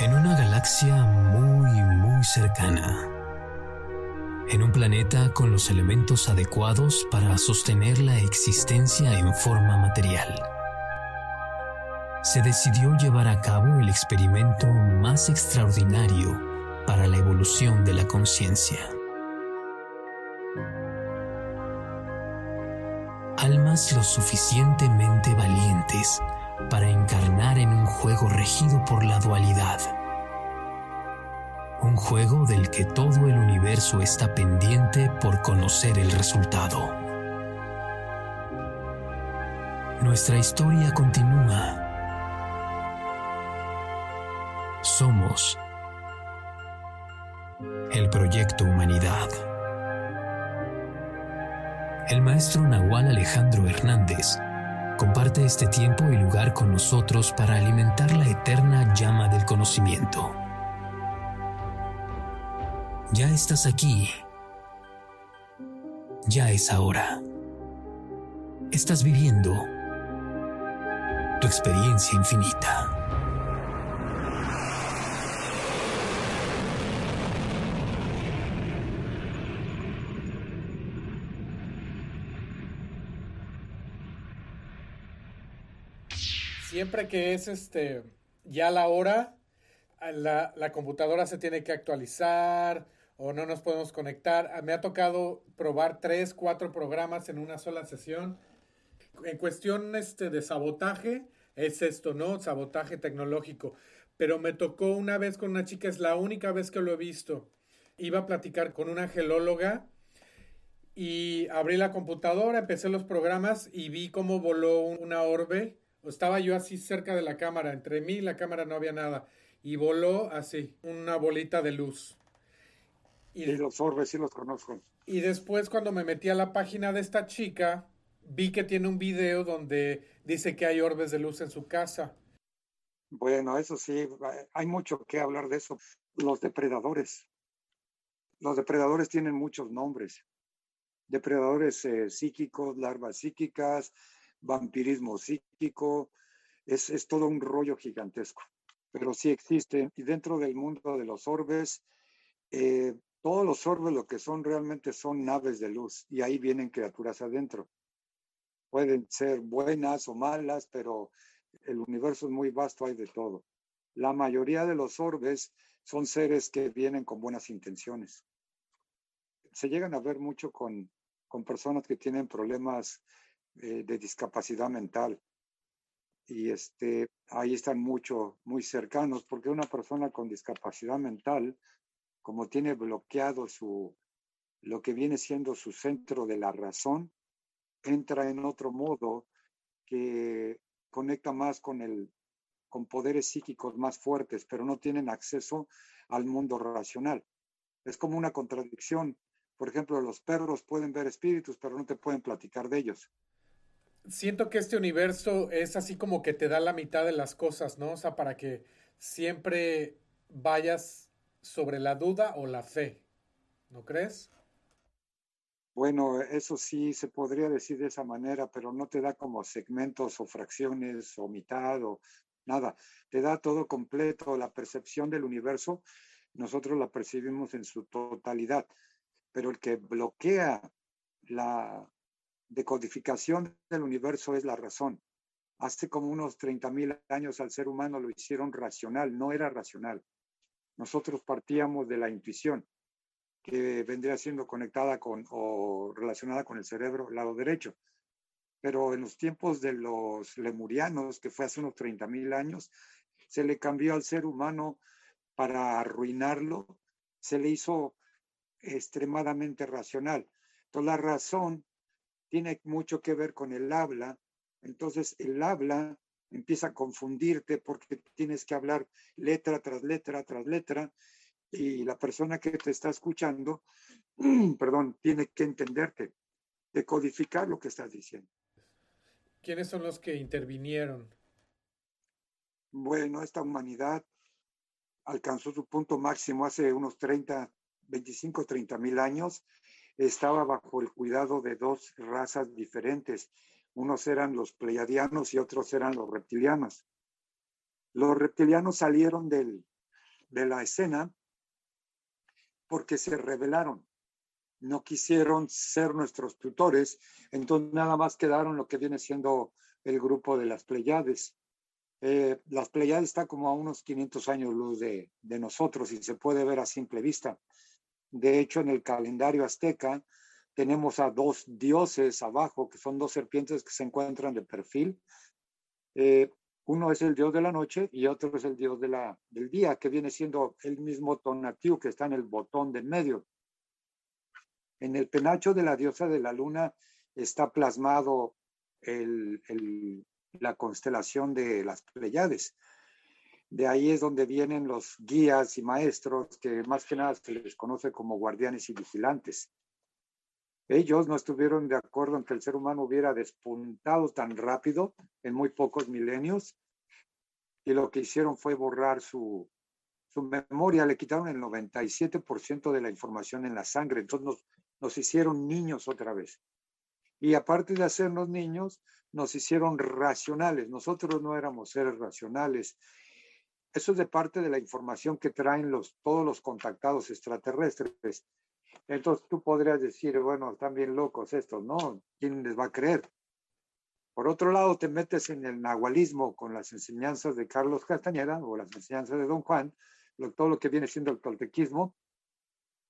En una galaxia muy, muy cercana. En un planeta con los elementos adecuados para sostener la existencia en forma material. Se decidió llevar a cabo el experimento más extraordinario para la evolución de la conciencia. Almas lo suficientemente valientes para encarnar en un juego regido por la dualidad. Un juego del que todo el universo está pendiente por conocer el resultado. Nuestra historia continúa. Somos el proyecto Humanidad. El maestro Nahual Alejandro Hernández comparte este tiempo y lugar con nosotros para alimentar la eterna llama del conocimiento. Ya estás aquí. Ya es ahora. Estás viviendo tu experiencia infinita. Siempre que es este ya la hora, la, la, computadora se tiene que actualizar o no nos podemos conectar. Me ha tocado probar tres, cuatro programas en una sola sesión. En cuestión este, de sabotaje, es esto, ¿no? Sabotaje tecnológico. Pero me tocó una vez con una chica, es la única vez que lo he visto. Iba a platicar con una gelóloga y abrí la computadora, empecé los programas y vi cómo voló una orbe estaba yo así cerca de la cámara, entre mí y la cámara no había nada. Y voló así, una bolita de luz. Y, los orbes sí los conozco. Y después cuando me metí a la página de esta chica, vi que tiene un video donde dice que hay orbes de luz en su casa. Bueno, eso sí, hay mucho que hablar de eso. Los depredadores. Los depredadores tienen muchos nombres. Depredadores eh, psíquicos, larvas psíquicas, vampirismo psíquico, es, es todo un rollo gigantesco, pero sí existe. Y dentro del mundo de los orbes, eh, todos los orbes lo que son realmente son naves de luz y ahí vienen criaturas adentro. Pueden ser buenas o malas, pero el universo es muy vasto, hay de todo. La mayoría de los orbes son seres que vienen con buenas intenciones. Se llegan a ver mucho con, con personas que tienen problemas eh, de discapacidad mental. Y este, ahí están mucho, muy cercanos, porque una persona con discapacidad mental, como tiene bloqueado su, lo que viene siendo su centro de la razón, entra en otro modo que conecta más con el con poderes psíquicos más fuertes, pero no tienen acceso al mundo racional. Es como una contradicción. Por ejemplo, los perros pueden ver espíritus, pero no te pueden platicar de ellos siento que este universo es así como que te da la mitad de las cosas, ¿no? O sea, para que siempre vayas sobre la duda o la fe, ¿no crees? Bueno, eso sí se podría decir de esa manera, pero no te da como segmentos o fracciones o mitad o nada. Te da todo completo, la percepción del universo, nosotros la percibimos en su totalidad, pero el que bloquea la, decodificación del universo es la razón. Hace como unos 30.000 años al ser humano lo hicieron racional, no era racional. Nosotros partíamos de la intuición, que vendría siendo conectada con o relacionada con el cerebro, lado derecho. Pero en los tiempos de los lemurianos, que fue hace unos 30.000 años, se le cambió al ser humano para arruinarlo, se le hizo extremadamente racional. Entonces la razón tiene mucho que ver con el habla. Entonces el habla empieza a confundirte porque tienes que hablar letra tras letra tras letra y la persona que te está escuchando, perdón, tiene que entenderte, decodificar lo que estás diciendo. ¿Quiénes son los que intervinieron? Bueno, esta humanidad alcanzó su punto máximo hace unos 30, 25, 30 mil años estaba bajo el cuidado de dos razas diferentes. Unos eran los pleiadianos y otros eran los reptilianos. Los reptilianos salieron del, de la escena porque se rebelaron. No quisieron ser nuestros tutores, entonces nada más quedaron lo que viene siendo el grupo de las Pleiades. Eh, las Pleiades está como a unos 500 años luz de, de nosotros y se puede ver a simple vista. De hecho, en el calendario azteca tenemos a dos dioses abajo, que son dos serpientes que se encuentran de perfil. Eh, uno es el dios de la noche y otro es el dios de del día, que viene siendo el mismo Tonatiuh que está en el botón del medio. En el penacho de la diosa de la luna está plasmado la constelación de las Pleiades. De ahí es donde vienen los guías y maestros, que más que nada se les conoce como guardianes y vigilantes. Ellos no estuvieron de acuerdo en que el ser humano hubiera despuntado tan rápido en muy pocos milenios y lo que hicieron fue borrar su, su memoria, le quitaron el 97% de la información en la sangre, entonces nos, nos hicieron niños otra vez. Y aparte de hacernos niños, nos hicieron racionales. Nosotros no éramos seres racionales. Eso es de parte de la información que traen los, todos los contactados extraterrestres. Entonces tú podrías decir, bueno, están bien locos estos, ¿no? ¿Quién les va a creer? Por otro lado, te metes en el nahualismo con las enseñanzas de Carlos Castañeda o las enseñanzas de Don Juan, lo, todo lo que viene siendo el toltequismo,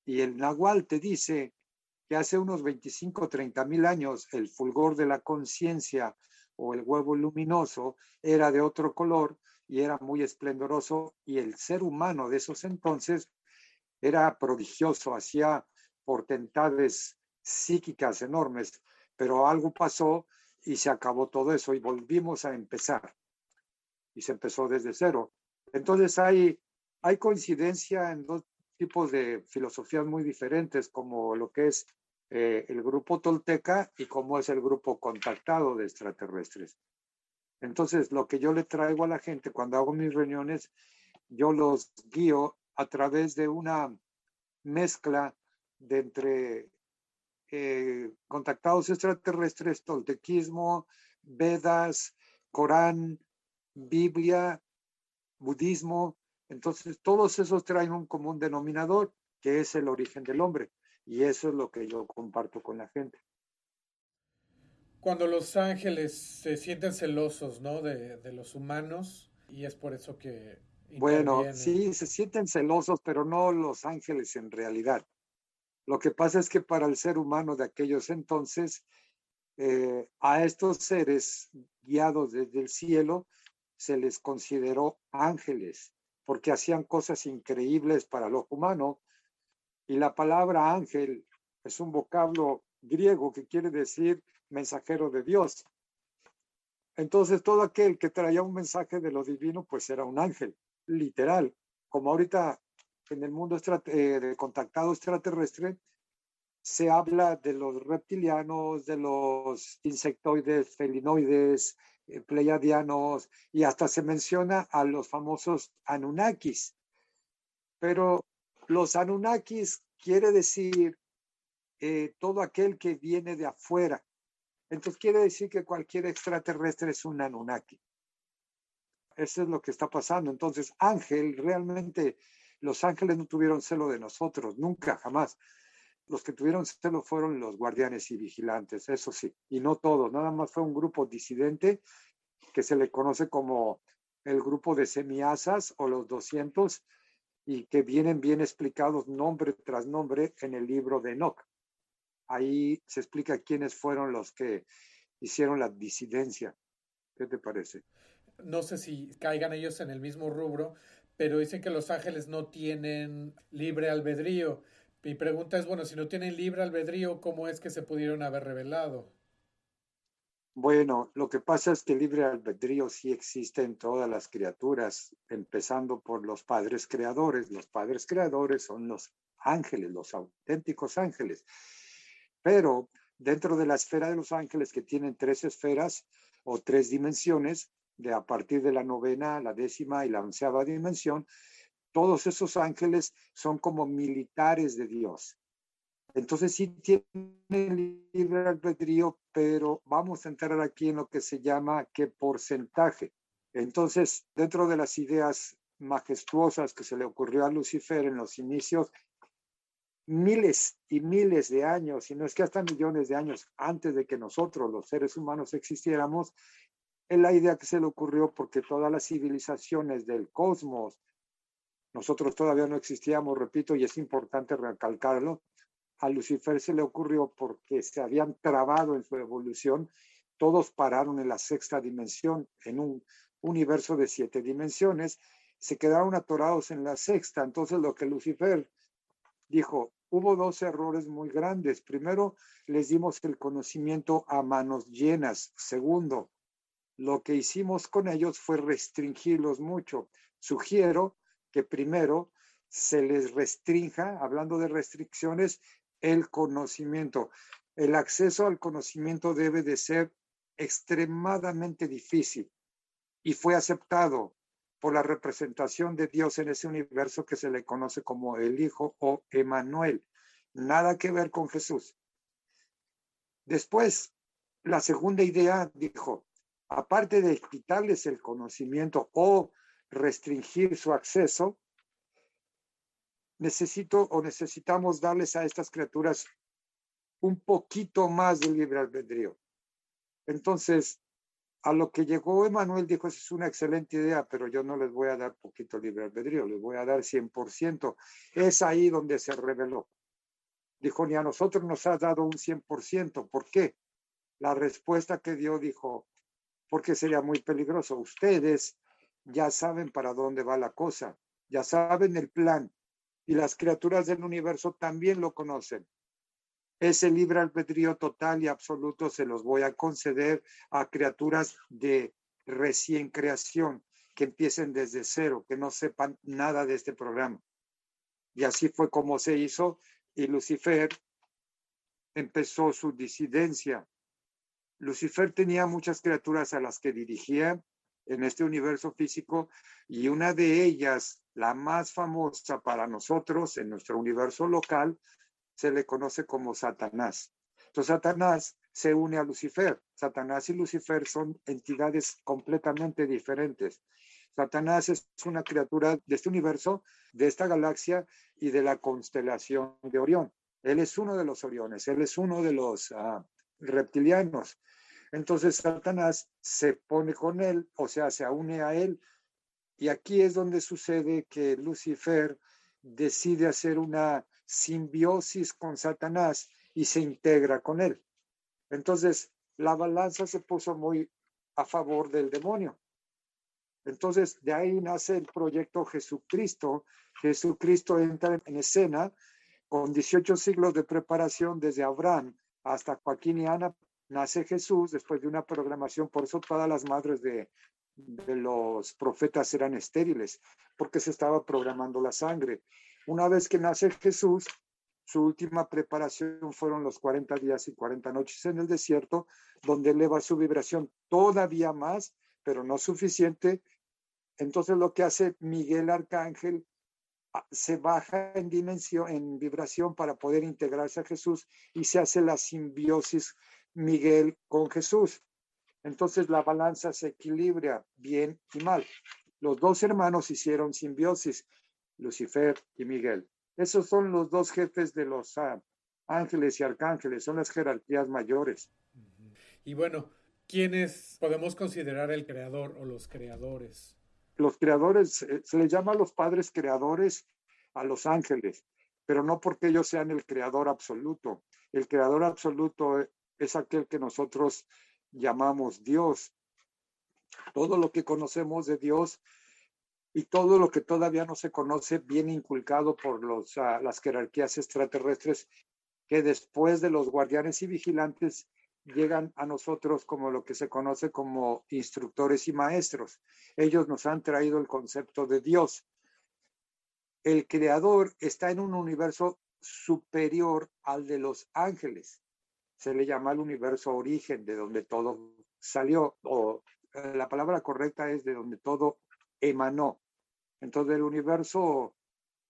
y el nahual te dice que hace unos 25, 30 mil años el fulgor de la conciencia o el huevo luminoso era de otro color y era muy esplendoroso y el ser humano de esos entonces era prodigioso, hacía portentades psíquicas enormes, pero algo pasó y se acabó todo eso y volvimos a empezar. Y se empezó desde cero. Entonces hay, hay coincidencia en dos tipos de filosofías muy diferentes, como lo que es eh, el grupo tolteca y como es el grupo contactado de extraterrestres. Entonces, lo que yo le traigo a la gente cuando hago mis reuniones, yo los guío a través de una mezcla de entre eh, contactados extraterrestres, toltequismo, Vedas, Corán, Biblia, budismo. Entonces, todos esos traen un común denominador, que es el origen del hombre. Y eso es lo que yo comparto con la gente. Cuando los ángeles se sienten celosos, ¿no? De, de los humanos, y es por eso que bueno, sí, se sienten celosos, pero no los ángeles en realidad. Lo que pasa es que para el ser humano de aquellos entonces, eh, a estos seres guiados desde el cielo se les consideró ángeles, porque hacían cosas increíbles para los humanos. Y la palabra ángel es un vocablo griego que quiere decir mensajero de Dios. Entonces todo aquel que traía un mensaje de lo divino, pues era un ángel literal, como ahorita en el mundo eh, de contactado extraterrestre, se habla de los reptilianos, de los insectoides, felinoides, eh, pleiadianos, y hasta se menciona a los famosos Anunnakis. Pero los Anunnakis quiere decir eh, todo aquel que viene de afuera. Entonces quiere decir que cualquier extraterrestre es un Anunnaki. Eso es lo que está pasando. Entonces, ángel, realmente los ángeles no tuvieron celo de nosotros, nunca, jamás. Los que tuvieron celo fueron los guardianes y vigilantes, eso sí, y no todos, nada más fue un grupo disidente que se le conoce como el grupo de semiasas o los 200 y que vienen bien explicados nombre tras nombre en el libro de Enoch. Ahí se explica quiénes fueron los que hicieron la disidencia. ¿Qué te parece? no sé si caigan ellos en el mismo rubro, pero dicen que los ángeles no tienen libre albedrío. Mi pregunta es, bueno, si no tienen libre albedrío, ¿cómo es que se pudieron haber revelado? Bueno, lo que pasa es que libre albedrío sí existe en todas las criaturas, empezando por los padres creadores. Los padres creadores son los ángeles, los auténticos ángeles. Pero dentro de la esfera de los ángeles, que tienen tres esferas o tres dimensiones, de a partir de la novena, la décima y la onceava dimensión, todos esos ángeles son como militares de Dios. Entonces sí tienen libre albedrío, pero vamos a entrar aquí en lo que se llama qué porcentaje. Entonces, dentro de las ideas majestuosas que se le ocurrió a Lucifer en los inicios, miles y miles de años, y no es que hasta millones de años antes de que nosotros, los seres humanos, existiéramos, es la idea que se le ocurrió porque todas las civilizaciones del cosmos, nosotros todavía no existíamos, repito, y es importante recalcarlo, a Lucifer se le ocurrió porque se habían trabado en su evolución, todos pararon en la sexta dimensión, en un universo de siete dimensiones, se quedaron atorados en la sexta. Entonces lo que Lucifer dijo, hubo dos errores muy grandes. Primero, les dimos el conocimiento a manos llenas. Segundo, lo que hicimos con ellos fue restringirlos mucho. Sugiero que primero se les restrinja, hablando de restricciones, el conocimiento. El acceso al conocimiento debe de ser extremadamente difícil y fue aceptado por la representación de Dios en ese universo que se le conoce como el Hijo o Emanuel. Nada que ver con Jesús. Después, la segunda idea dijo, aparte de quitarles el conocimiento o restringir su acceso, necesito o necesitamos darles a estas criaturas un poquito más de libre albedrío. Entonces, a lo que llegó Emanuel dijo, esa es una excelente idea, pero yo no les voy a dar poquito libre albedrío, les voy a dar 100%. Es ahí donde se reveló. Dijo, ni a nosotros nos ha dado un 100%. ¿Por qué? La respuesta que dio dijo, porque sería muy peligroso. Ustedes ya saben para dónde va la cosa, ya saben el plan, y las criaturas del universo también lo conocen. Ese libre albedrío total y absoluto se los voy a conceder a criaturas de recién creación, que empiecen desde cero, que no sepan nada de este programa. Y así fue como se hizo y Lucifer empezó su disidencia. Lucifer tenía muchas criaturas a las que dirigía en este universo físico y una de ellas, la más famosa para nosotros en nuestro universo local, se le conoce como Satanás. Entonces Satanás se une a Lucifer. Satanás y Lucifer son entidades completamente diferentes. Satanás es una criatura de este universo, de esta galaxia y de la constelación de Orión. Él es uno de los Oriones, él es uno de los uh, reptilianos. Entonces Satanás se pone con él, o sea, se une a él. Y aquí es donde sucede que Lucifer decide hacer una simbiosis con Satanás y se integra con él. Entonces, la balanza se puso muy a favor del demonio. Entonces, de ahí nace el proyecto Jesucristo. Jesucristo entra en escena con 18 siglos de preparación desde Abraham hasta Joaquín y Ana nace Jesús después de una programación, por eso todas las madres de, de los profetas eran estériles, porque se estaba programando la sangre. Una vez que nace Jesús, su última preparación fueron los 40 días y 40 noches en el desierto, donde eleva su vibración todavía más, pero no suficiente. Entonces lo que hace Miguel Arcángel ah, se baja en dimensión, en vibración para poder integrarse a Jesús y se hace la simbiosis Miguel con Jesús. Entonces la balanza se equilibra bien y mal. Los dos hermanos hicieron simbiosis, Lucifer y Miguel. Esos son los dos jefes de los ah, ángeles y arcángeles, son las jerarquías mayores. Y bueno, ¿quiénes podemos considerar el creador o los creadores? Los creadores, eh, se les llama a los padres creadores a los ángeles, pero no porque ellos sean el creador absoluto. El creador absoluto es aquel que nosotros llamamos Dios. Todo lo que conocemos de Dios y todo lo que todavía no se conoce viene inculcado por los, uh, las jerarquías extraterrestres que después de los guardianes y vigilantes llegan a nosotros como lo que se conoce como instructores y maestros. Ellos nos han traído el concepto de Dios. El creador está en un universo superior al de los ángeles se le llama el universo origen, de donde todo salió, o eh, la palabra correcta es de donde todo emanó. Entonces el universo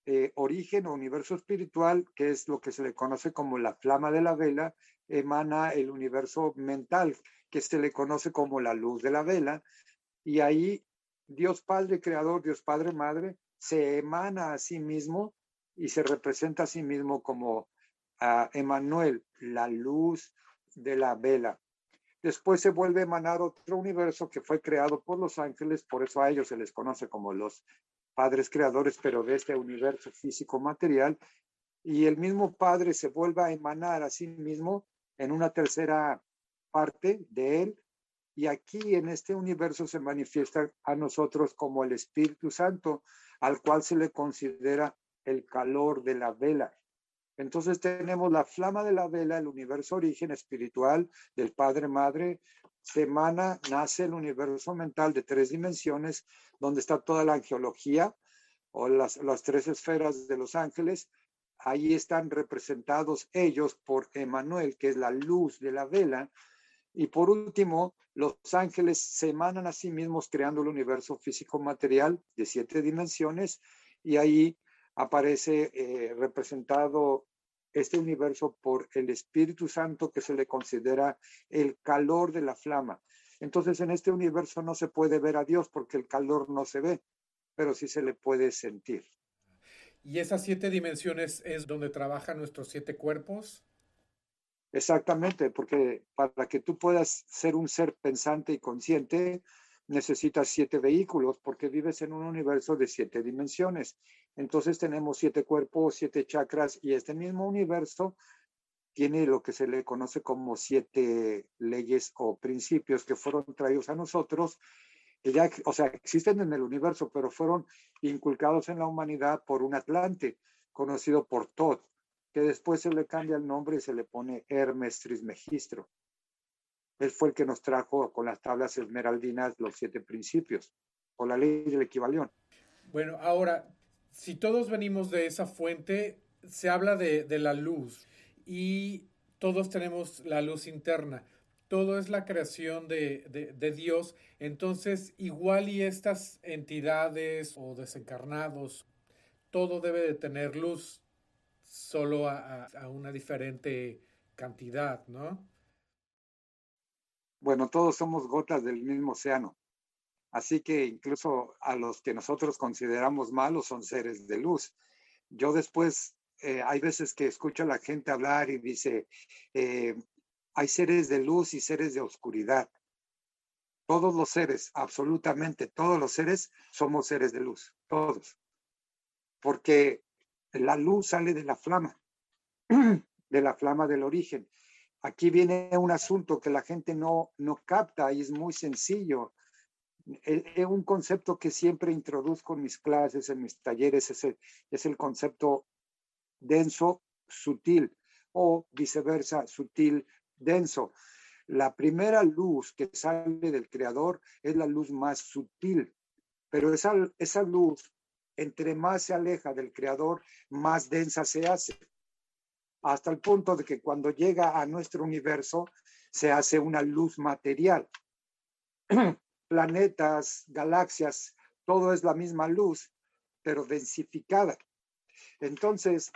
eh, origen o universo espiritual, que es lo que se le conoce como la flama de la vela, emana el universo mental, que se le conoce como la luz de la vela, y ahí Dios Padre Creador, Dios Padre Madre, se emana a sí mismo y se representa a sí mismo como a Emanuel, la luz de la vela. Después se vuelve a emanar otro universo que fue creado por los ángeles, por eso a ellos se les conoce como los padres creadores, pero de este universo físico material. Y el mismo Padre se vuelve a emanar a sí mismo en una tercera parte de él. Y aquí en este universo se manifiesta a nosotros como el Espíritu Santo, al cual se le considera el calor de la vela. Entonces tenemos la flama de la vela, el universo origen espiritual del Padre Madre. Semana nace el universo mental de tres dimensiones, donde está toda la angeología o las, las tres esferas de los ángeles. Ahí están representados ellos por Emanuel, que es la luz de la vela. Y por último, los ángeles se emanan a sí mismos creando el universo físico material de siete dimensiones y ahí aparece eh, representado este universo por el Espíritu Santo que se le considera el calor de la flama. Entonces en este universo no se puede ver a Dios porque el calor no se ve, pero sí se le puede sentir. ¿Y esas siete dimensiones es donde trabajan nuestros siete cuerpos? Exactamente, porque para que tú puedas ser un ser pensante y consciente, necesitas siete vehículos porque vives en un universo de siete dimensiones. Entonces tenemos siete cuerpos, siete chakras y este mismo universo tiene lo que se le conoce como siete leyes o principios que fueron traídos a nosotros, ya, o sea, existen en el universo, pero fueron inculcados en la humanidad por un Atlante, conocido por Todd, que después se le cambia el nombre y se le pone Hermes Trismegistro. Él fue el que nos trajo con las tablas esmeraldinas los siete principios, o la ley del equivalión. Bueno, ahora, si todos venimos de esa fuente, se habla de, la luz y todos tenemos la luz interna. Todo es la creación de, de, Dios. Entonces, igual y estas entidades o desencarnados, todo debe de tener luz, solo a, a una diferente cantidad, ¿no? Bueno, todos somos gotas del mismo océano. Así que incluso a los que nosotros consideramos malos son seres de luz. Yo después, eh, hay veces que escucho a la gente hablar y dice, eh, hay seres de luz y seres de oscuridad. Todos los seres, absolutamente todos los seres, somos seres de luz, todos. Porque la luz sale de la flama, de la flama del origen. Aquí viene un asunto que la gente no, no capta y es muy sencillo. Es un concepto que siempre introduzco en mis clases, en mis talleres, es el, concepto denso, sutil o viceversa, sutil, denso. La primera luz que sale del creador es la luz más sutil, pero esa, esa luz, entre más se aleja del creador, más densa se hace hasta el punto de que cuando llega a nuestro universo se hace una luz material. Planetas, galaxias, todo es la misma luz, pero densificada. Entonces,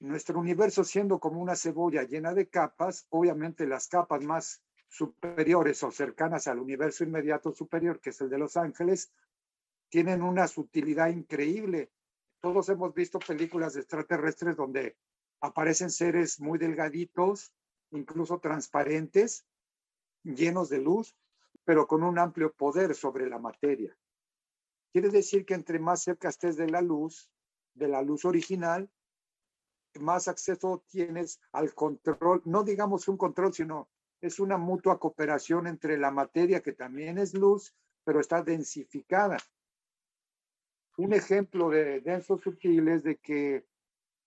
nuestro universo siendo como una cebolla llena de capas, obviamente las capas más superiores o cercanas al universo inmediato superior, que es el de los ángeles, tienen una sutilidad increíble. Todos hemos visto películas extraterrestres donde aparecen seres muy delgaditos, incluso transparentes, llenos de luz, pero con un amplio poder sobre la materia. Quiere decir que entre más cerca estés de la luz, de la luz original, más acceso tienes al control, no digamos un control, sino es una mutua cooperación entre la materia, que también es luz, pero está densificada. Un ejemplo de denso sutil es de que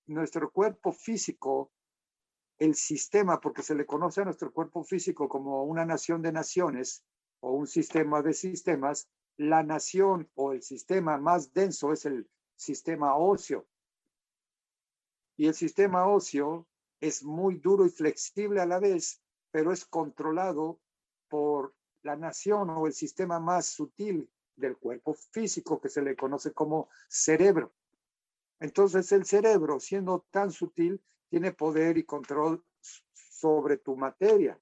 nuestro cuerpo físico, el sistema, porque se le conoce a nuestro cuerpo físico como una nación de naciones o un sistema de sistemas, la nación o el sistema más denso es el sistema óseo. Y el sistema óseo es muy duro y flexible a la vez, pero es controlado por la nación o el sistema más sutil del cuerpo físico que se le conoce como cerebro. Entonces el cerebro, siendo tan sutil, tiene poder y control sobre tu materia.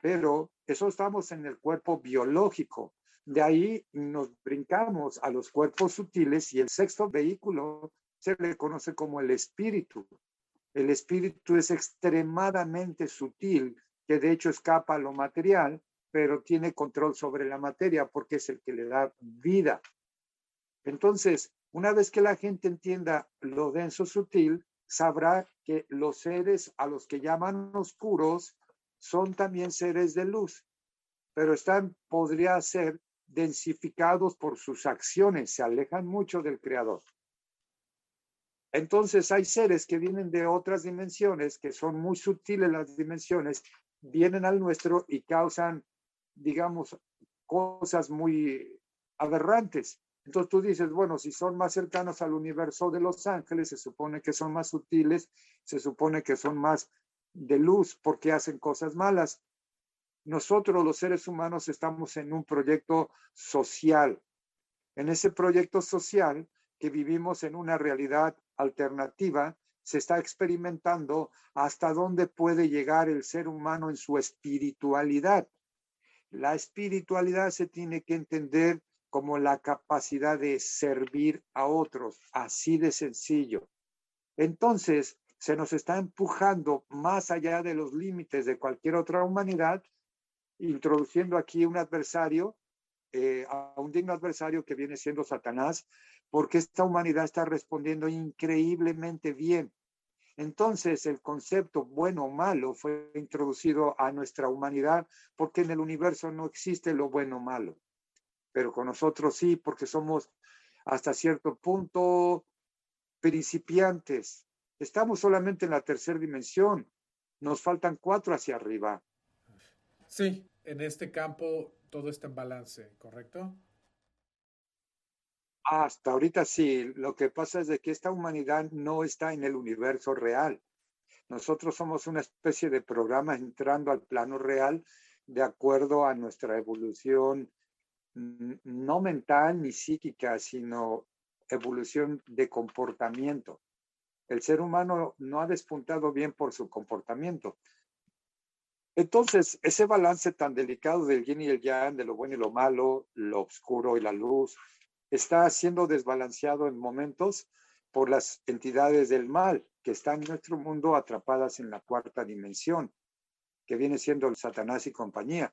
Pero eso estamos en el cuerpo biológico. De ahí nos brincamos a los cuerpos sutiles y el sexto vehículo se le conoce como el espíritu. El espíritu es extremadamente sutil, que de hecho escapa a lo material, pero tiene control sobre la materia porque es el que le da vida. Entonces, una vez que la gente entienda lo denso sutil, sabrá que los seres a los que llaman oscuros son también seres de luz, pero están, podría ser, densificados por sus acciones, se alejan mucho del Creador. Entonces hay seres que vienen de otras dimensiones, que son muy sutiles las dimensiones, vienen al nuestro y causan, digamos, cosas muy aberrantes. Entonces tú dices, bueno, si son más cercanos al universo de los ángeles, se supone que son más sutiles, se supone que son más de luz porque hacen cosas malas. Nosotros los seres humanos estamos en un proyecto social. En ese proyecto social que vivimos en una realidad alternativa, se está experimentando hasta dónde puede llegar el ser humano en su espiritualidad. La espiritualidad se tiene que entender como la capacidad de servir a otros, así de sencillo. Entonces, se nos está empujando más allá de los límites de cualquier otra humanidad, introduciendo aquí un adversario, eh, a un digno adversario que viene siendo Satanás, porque esta humanidad está respondiendo increíblemente bien. Entonces, el concepto bueno o malo fue introducido a nuestra humanidad porque en el universo no existe lo bueno o malo pero con nosotros sí, porque somos hasta cierto punto principiantes. Estamos solamente en la tercera dimensión. Nos faltan cuatro hacia arriba. Sí, en este campo todo está en balance, ¿correcto? Hasta ahorita sí. Lo que pasa es de que esta humanidad no está en el universo real. Nosotros somos una especie de programa entrando al plano real de acuerdo a nuestra evolución no mental ni psíquica, sino evolución de comportamiento. El ser humano no ha despuntado bien por su comportamiento. Entonces, ese balance tan delicado del yin y el yang, de lo bueno y lo malo, lo oscuro y la luz, está siendo desbalanceado en momentos por las entidades del mal que están en nuestro mundo atrapadas en la cuarta dimensión, que viene siendo el Satanás y compañía.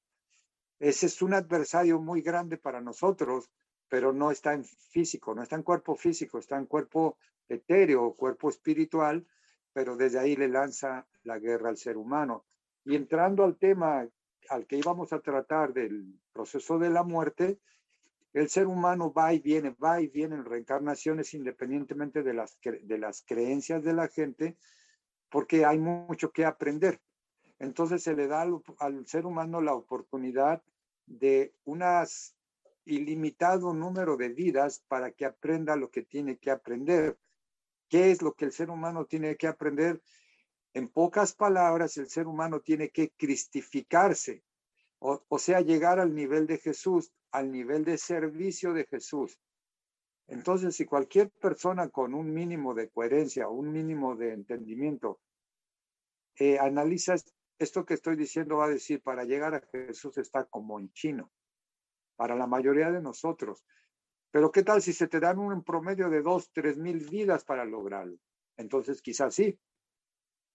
Ese es un adversario muy grande para nosotros, pero no está en físico, no está en cuerpo físico, está en cuerpo etéreo, cuerpo espiritual, pero desde ahí le lanza la guerra al ser humano. Y entrando al tema al que íbamos a tratar del proceso de la muerte, el ser humano va y viene, va y viene en reencarnaciones independientemente de las, de las creencias de la gente, porque hay mucho que aprender. Entonces se le da al, ser humano la oportunidad de un ilimitado número de vidas para que aprenda lo que tiene que aprender. ¿Qué es lo que el ser humano tiene que aprender? En pocas palabras, el ser humano tiene que cristificarse, o, sea, llegar al nivel de Jesús, al nivel de servicio de Jesús. Entonces, si cualquier persona con un mínimo de coherencia, un mínimo de entendimiento, eh, analiza esto que estoy diciendo va a decir, para llegar a Jesús está como en chino, para la mayoría de nosotros. Pero ¿qué tal si se te dan un promedio de dos, tres mil vidas para lograrlo? Entonces quizás sí,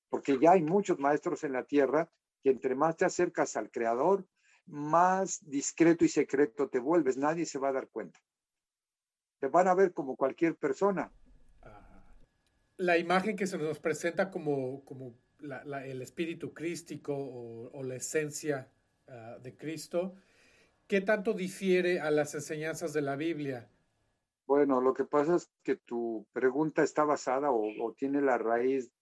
porque ya hay muchos maestros en la tierra que entre más te acercas al Creador, más discreto y secreto te vuelves, nadie se va a dar cuenta. Te van a ver como cualquier persona. La imagen que se nos presenta como, como el espíritu crístico o, la esencia ah, de Cristo, ¿qué tanto difiere a las enseñanzas de la Biblia? Bueno, lo que pasa es que tu pregunta está basada o, tiene la raíz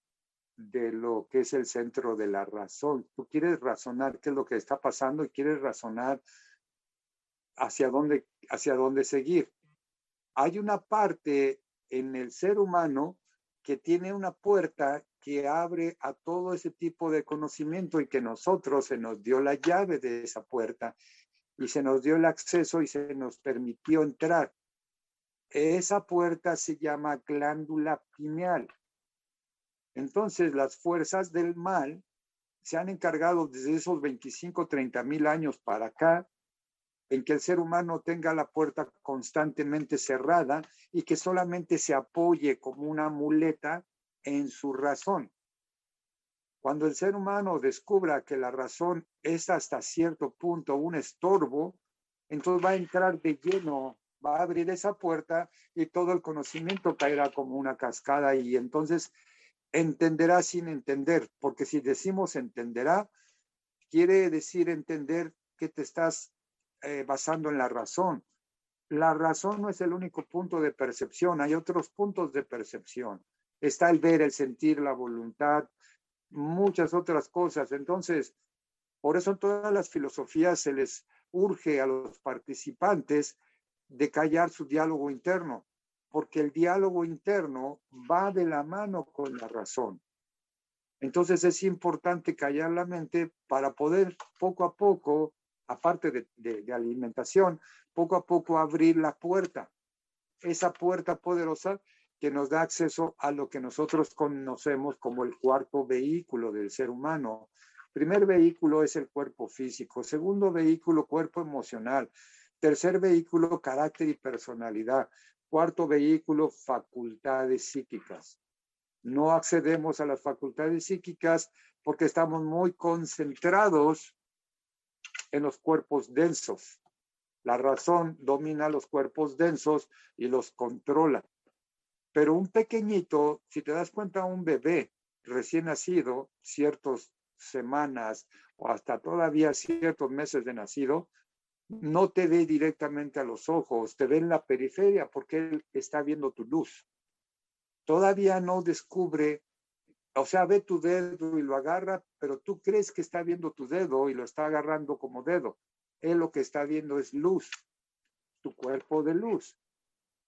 de lo que es el centro de la razón. Tú quieres razonar qué es lo que está pasando y quieres razonar hacia dónde, hacia dónde seguir. Hay una parte en el ser humano que tiene una puerta que abre a todo ese tipo de conocimiento y que nosotros se nos dio la llave de esa puerta y se nos dio el acceso y se nos permitió entrar. Esa puerta se llama glándula pineal. Entonces, las fuerzas del mal se han encargado desde esos 25, 30 mil años para acá en que el ser humano tenga la puerta constantemente cerrada y que solamente se apoye como una muleta en su razón. Cuando el ser humano descubra que la razón es hasta cierto punto un estorbo, entonces va a entrar de lleno, va a abrir esa puerta y todo el conocimiento caerá como una cascada y entonces entenderá sin entender, porque si decimos entenderá, quiere decir entender que te estás eh, basando en la razón. La razón no es el único punto de percepción, hay otros puntos de percepción. Está el ver, el sentir, la voluntad, muchas otras cosas. Entonces, por eso todas las filosofías se les urge a los participantes de callar su diálogo interno, porque el diálogo interno va de la mano con la razón. Entonces es importante callar la mente para poder poco a poco, aparte de, de alimentación, poco a poco abrir la puerta, esa puerta poderosa que nos da acceso a lo que nosotros conocemos como el cuarto vehículo del ser humano. Primer vehículo es el cuerpo físico, segundo vehículo, cuerpo emocional, tercer vehículo, carácter y personalidad, cuarto vehículo, facultades psíquicas. No accedemos a las facultades psíquicas porque estamos muy concentrados en los cuerpos densos. La razón domina los cuerpos densos y los controla. Pero un pequeñito, si te das cuenta, un bebé recién nacido, ciertas semanas o hasta todavía ciertos meses de nacido, no te ve directamente a los ojos, te ve en la periferia porque él está viendo tu luz. Todavía no descubre, o sea, ve tu dedo y lo agarra, pero tú crees que está viendo tu dedo y lo está agarrando como dedo. Él lo que está viendo es luz, tu cuerpo de luz.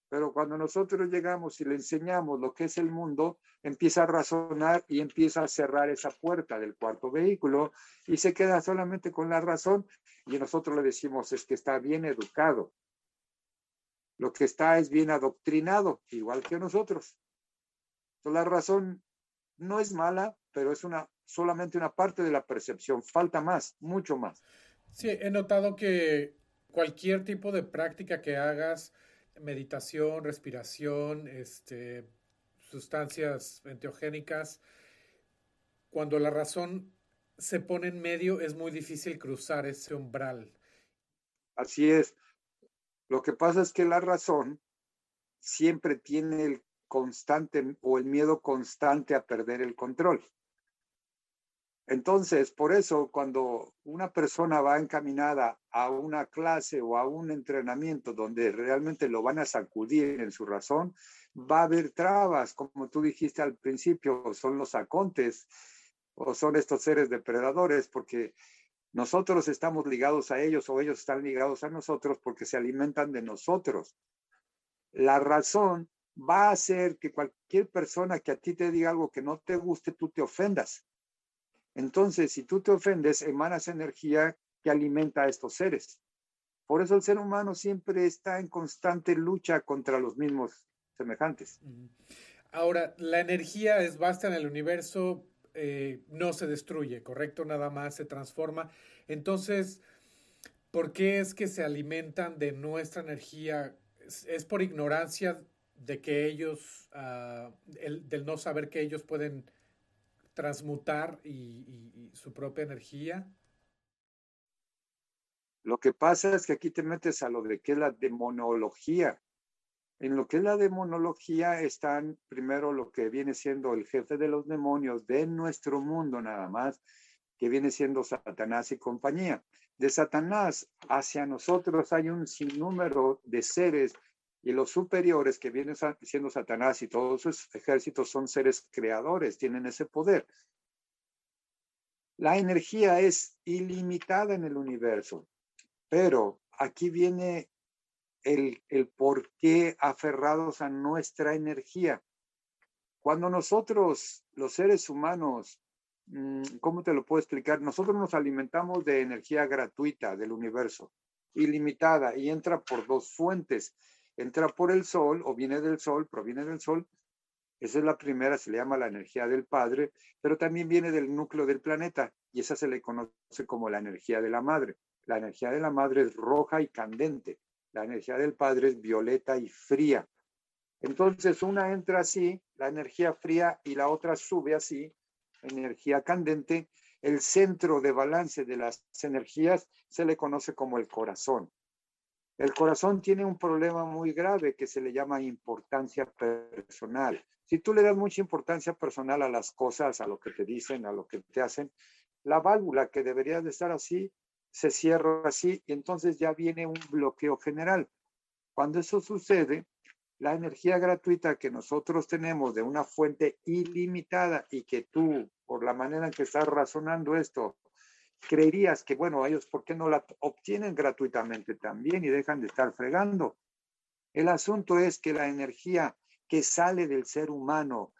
Pero cuando nosotros llegamos y le enseñamos lo que es el mundo, empieza a razonar y empieza a cerrar esa puerta del cuarto vehículo y se queda solamente con la razón y nosotros le decimos es que está bien educado. Lo que está es bien adoctrinado, igual que nosotros. La razón no es mala, pero es una solamente una parte de la percepción. Falta más, mucho más. Sí, he notado que cualquier tipo de práctica que hagas, meditación, respiración, este, sustancias enteogénicas, cuando la razón se pone en medio es muy difícil cruzar ese umbral. Así es. Lo que pasa es que la razón siempre tiene el constante o el miedo constante a perder el control. Entonces, por eso, cuando una persona va encaminada a una clase o a un entrenamiento donde realmente lo van a sacudir en su razón, va a haber trabas, como tú dijiste al principio, son los acontes o son estos seres depredadores, porque nosotros estamos ligados a ellos o ellos están ligados a nosotros porque se alimentan de nosotros. La razón va a hacer que cualquier persona que a ti te diga algo que no te guste, tú te ofendas entonces, si tú te ofendes, emanas energía que alimenta a estos seres. Por eso el ser humano siempre está en constante lucha contra los mismos semejantes. Ahora, la energía es vasta en el universo, eh, no se destruye, ¿correcto? Nada más se transforma. Entonces, ¿por qué es que se alimentan de nuestra energía? ¿Es, por ignorancia de que ellos, el, del no saber que ellos pueden transmutar y, su propia energía? Lo que pasa es que aquí te metes a lo de que es la demonología. En lo que es la demonología están primero lo que viene siendo el jefe de los demonios de nuestro mundo nada más, que viene siendo Satanás y compañía. De Satanás hacia nosotros hay un sinnúmero de seres y los superiores que vienen siendo Satanás y todos sus ejércitos son seres creadores, tienen ese poder. La energía es ilimitada en el universo, pero aquí viene el, el por qué aferrados a nuestra energía. Cuando nosotros, los seres humanos, mm, ¿cómo te lo puedo explicar? Nosotros nos alimentamos de energía gratuita del universo, ilimitada, y entra por dos fuentes entra por el sol o viene del sol, proviene del sol. Esa es la primera, se le llama la energía del Padre, pero también viene del núcleo del planeta y esa se le conoce como la energía de la Madre. La energía de la madre es roja y candente. La energía del padre es violeta y fría. Entonces una entra así, la energía fría, y la otra sube así, energía candente. El centro de balance de las energías se le conoce como el corazón. El corazón tiene un problema muy grave que se le llama importancia personal. Si tú le das mucha importancia personal a las cosas, a lo que te dicen, a lo que te hacen, la válvula que debería de estar así se cierra así y entonces ya viene un bloqueo general. Cuando eso sucede, la energía gratuita que nosotros tenemos de una fuente ilimitada y que tú, por la manera en que estás razonando esto, creerías que, bueno, ellos, ¿por qué no la obtienen gratuitamente también y dejan de estar fregando? El asunto es que la energía que sale del ser humano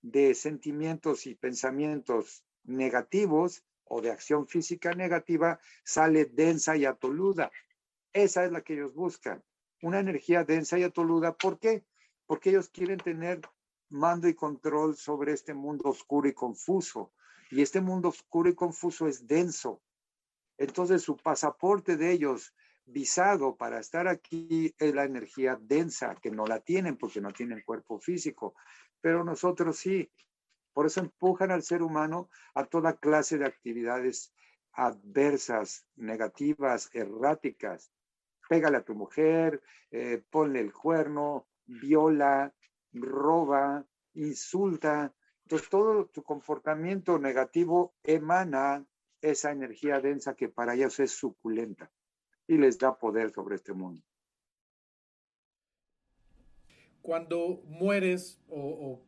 de sentimientos y pensamientos negativos o de acción física negativa sale densa y atoluda. Esa es la que ellos buscan. Una energía densa y atoluda. ¿Por qué? Porque ellos quieren tener mando y control sobre este mundo oscuro y confuso. Y este mundo oscuro y confuso es denso. Entonces su pasaporte de ellos visado para estar aquí es la energía densa, que no la tienen porque no tienen cuerpo físico, pero nosotros sí. Por eso empujan al ser humano a toda clase de actividades adversas, negativas, erráticas. Pégale a tu mujer, eh, ponle el cuerno, viola, roba, insulta, entonces, todo tu comportamiento negativo emana esa energía densa que para ellos es suculenta y les da poder sobre este mundo. Cuando mueres o,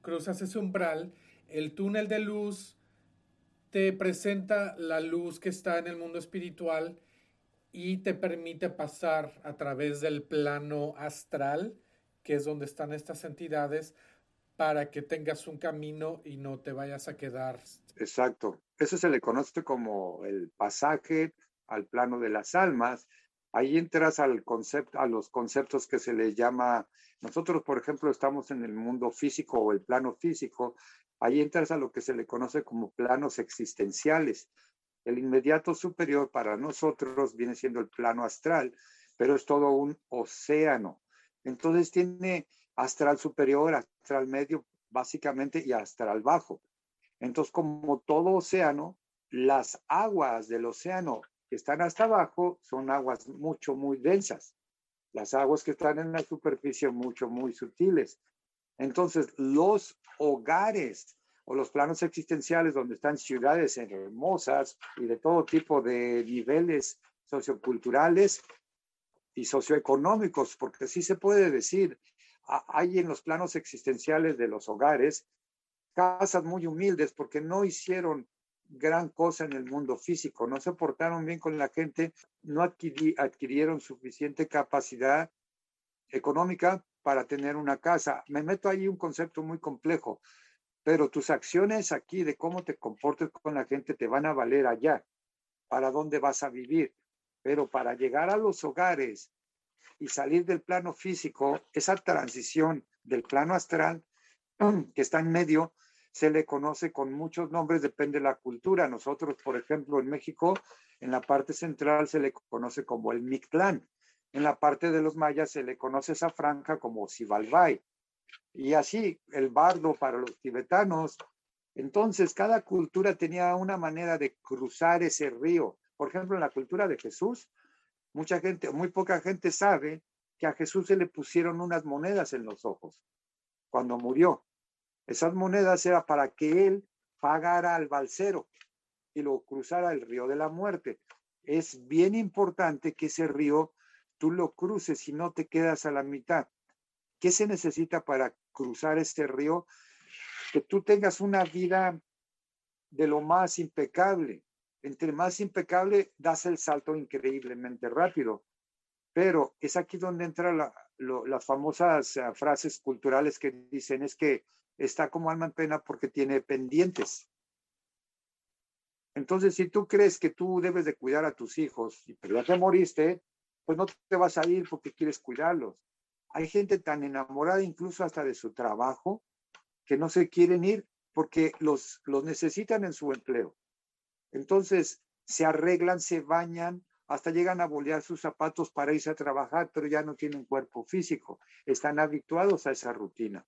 cruzas ese umbral, el túnel de luz te presenta la luz que está en el mundo espiritual y te permite pasar a través del plano astral, que es donde están estas entidades, para que tengas un camino y no te vayas a quedar. Exacto. Eso se le conoce como el pasaje al plano de las almas. Ahí entras al concepto, a los conceptos que se le llama, nosotros por ejemplo estamos en el mundo físico o el plano físico, ahí entras a lo que se le conoce como planos existenciales. El inmediato superior para nosotros viene siendo el plano astral, pero es todo un océano. Entonces tiene astral superior, astral medio, básicamente, y astral bajo. Entonces, como todo océano, las aguas del océano que están hasta abajo son aguas mucho, muy densas. Las aguas que están en la superficie mucho, muy sutiles. Entonces, los hogares o los planos existenciales donde están ciudades hermosas y de todo tipo de niveles socioculturales y socioeconómicos, porque sí se puede decir, hay en los planos existenciales de los hogares casas muy humildes porque no hicieron gran cosa en el mundo físico, no se portaron bien con la gente, no adquirieron suficiente capacidad económica para tener una casa. Me meto ahí un concepto muy complejo, pero tus acciones aquí de cómo te comportes con la gente te van a valer allá, para dónde vas a vivir. Pero para llegar a los hogares y salir del plano físico, esa transición del plano astral que está en medio, se le conoce con muchos nombres, depende de la cultura. Nosotros, por ejemplo, en México, en la parte central se le conoce como el Mictlán. En la parte de los mayas se le conoce esa franja como Sivalbay. Y así, el bardo para los tibetanos. Entonces, cada cultura tenía una manera de cruzar ese río. Por ejemplo, en la cultura de Jesús, mucha gente, muy poca gente sabe que a Jesús se le pusieron unas monedas en los ojos cuando murió. Esas monedas era para que él pagara al balsero y lo cruzara el río de la muerte. Es bien importante que ese río tú lo cruces y no te quedas a la mitad. ¿Qué se necesita para cruzar este río? Que tú tengas una vida de lo más impecable, entre más impecable, das el salto increíblemente rápido. Pero es aquí donde entran las famosas eh, frases culturales que dicen es que está como alma en pena porque tiene pendientes. Entonces, si tú crees que tú debes de cuidar a tus hijos, pero ya te moriste, pues no te vas a ir porque quieres cuidarlos. Hay gente tan enamorada incluso hasta de su trabajo que no se quieren ir porque los, los necesitan en su empleo. Entonces, se arreglan, se bañan, hasta llegan a bolear sus zapatos para irse a trabajar, pero ya no tienen cuerpo físico, están habituados a esa rutina.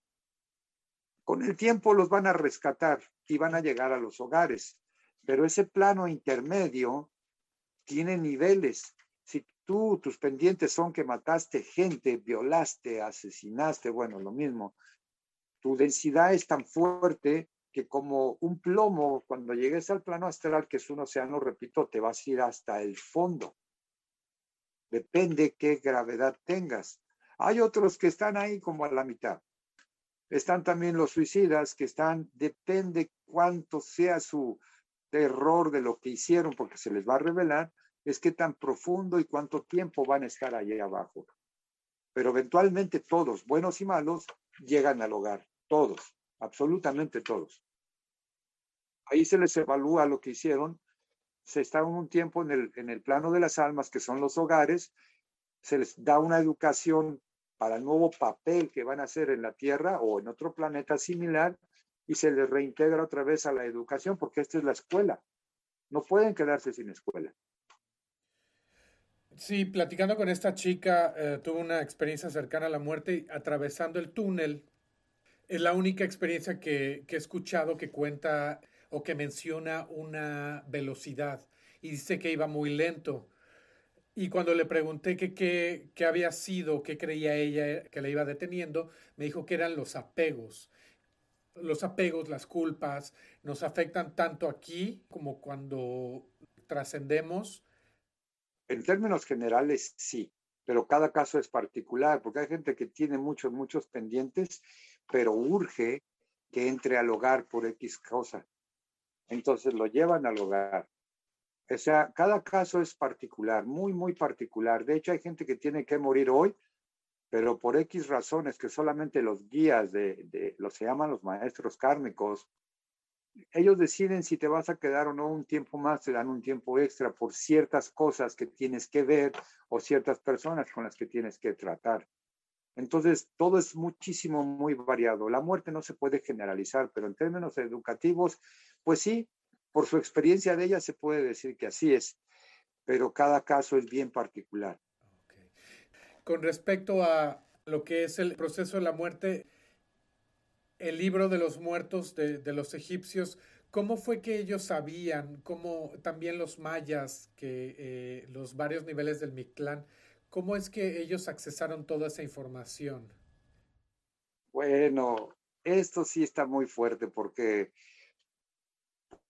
Con el tiempo los van a rescatar y van a llegar a los hogares, pero ese plano intermedio tiene niveles. Si tú, tus pendientes son que mataste gente, violaste, asesinaste, bueno, lo mismo, tu densidad es tan fuerte que como un plomo, cuando llegues al plano astral, que es un océano, repito, te vas a ir hasta el fondo. Depende qué gravedad tengas. Hay otros que están ahí como a la mitad. Están también los suicidas que están, depende cuánto sea su terror de lo que hicieron, porque se les va a revelar, es qué tan profundo y cuánto tiempo van a estar allí abajo. Pero eventualmente todos, buenos y malos, llegan al hogar. Todos, absolutamente todos. Ahí se les evalúa lo que hicieron. Se está un tiempo en el, en el plano de las almas, que son los hogares. Se les da una educación para el nuevo papel que van a hacer en la Tierra o en otro planeta similar y se les reintegra otra vez a la educación porque esta es la escuela. No pueden quedarse sin escuela. Sí, platicando con esta chica, eh, tuvo una experiencia cercana a la muerte y atravesando el túnel. Es la única experiencia que, que he escuchado que cuenta o que menciona una velocidad y dice que iba muy lento. Y cuando le pregunté qué qué había sido, qué creía ella que le iba deteniendo, me dijo que eran los apegos. Los apegos, las culpas, nos afectan tanto aquí como cuando trascendemos. En términos generales, sí, pero cada caso es particular, porque hay gente que tiene muchos, muchos pendientes, pero urge que entre al hogar por X cosa entonces lo llevan al hogar. O sea, cada caso es particular, muy, muy particular. De hecho, hay gente que tiene que morir hoy, pero por X razones que solamente los guías de, de los se llaman los maestros kármicos, ellos deciden si te vas a quedar o no un tiempo más, te dan un tiempo extra por ciertas cosas que tienes que ver o ciertas personas con las que tienes que tratar. Entonces, todo es muchísimo, muy variado. La muerte no se puede generalizar, pero en términos educativos, pues sí, por su experiencia de ella se puede decir que así es, pero cada caso es bien particular. Con respecto a lo que es el proceso de la muerte, el libro de los muertos de, los egipcios, ¿cómo fue que ellos sabían, cómo también los mayas, que eh, los varios niveles del Mictlán, ¿Cómo es que ellos accesaron toda esa información? Bueno, esto sí está muy fuerte porque,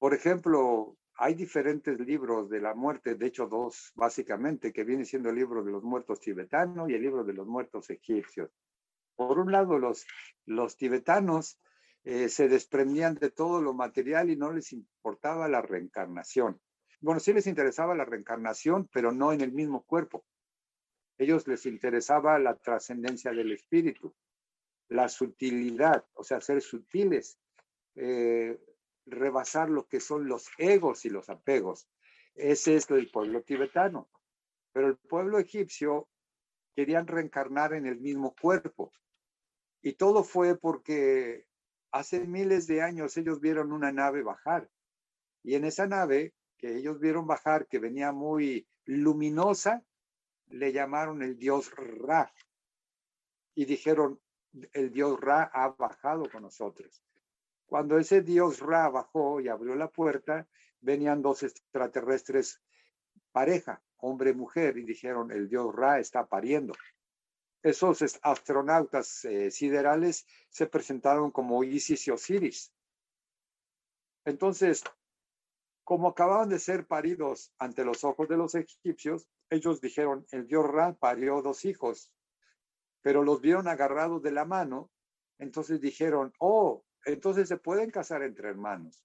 por ejemplo, hay diferentes libros de la muerte, de hecho dos básicamente, que viene siendo el libro de los muertos tibetanos y el libro de los muertos egipcios. Por un lado, los, los tibetanos eh, se desprendían de todo lo material y no les importaba la reencarnación. Bueno, sí les interesaba la reencarnación, pero no en el mismo cuerpo ellos les interesaba la trascendencia del espíritu, la sutilidad, o sea, ser sutiles, eh, rebasar lo que son los egos y los apegos. Ese es el pueblo tibetano. Pero el pueblo egipcio querían reencarnar en el mismo cuerpo. Y todo fue porque hace miles de años ellos vieron una nave bajar. Y en esa nave que ellos vieron bajar, que venía muy luminosa, le llamaron el dios Ra y dijeron, el dios Ra ha bajado con nosotros. Cuando ese dios Ra bajó y abrió la puerta, venían dos extraterrestres pareja, hombre y mujer, y dijeron, el dios Ra está pariendo. Esos astronautas eh, siderales se presentaron como Isis y Osiris. Entonces, como acababan de ser paridos ante los ojos de los egipcios, ellos dijeron, el dios Ra parió dos hijos, pero los vieron agarrados de la mano, entonces dijeron, oh, entonces se pueden casar entre hermanos.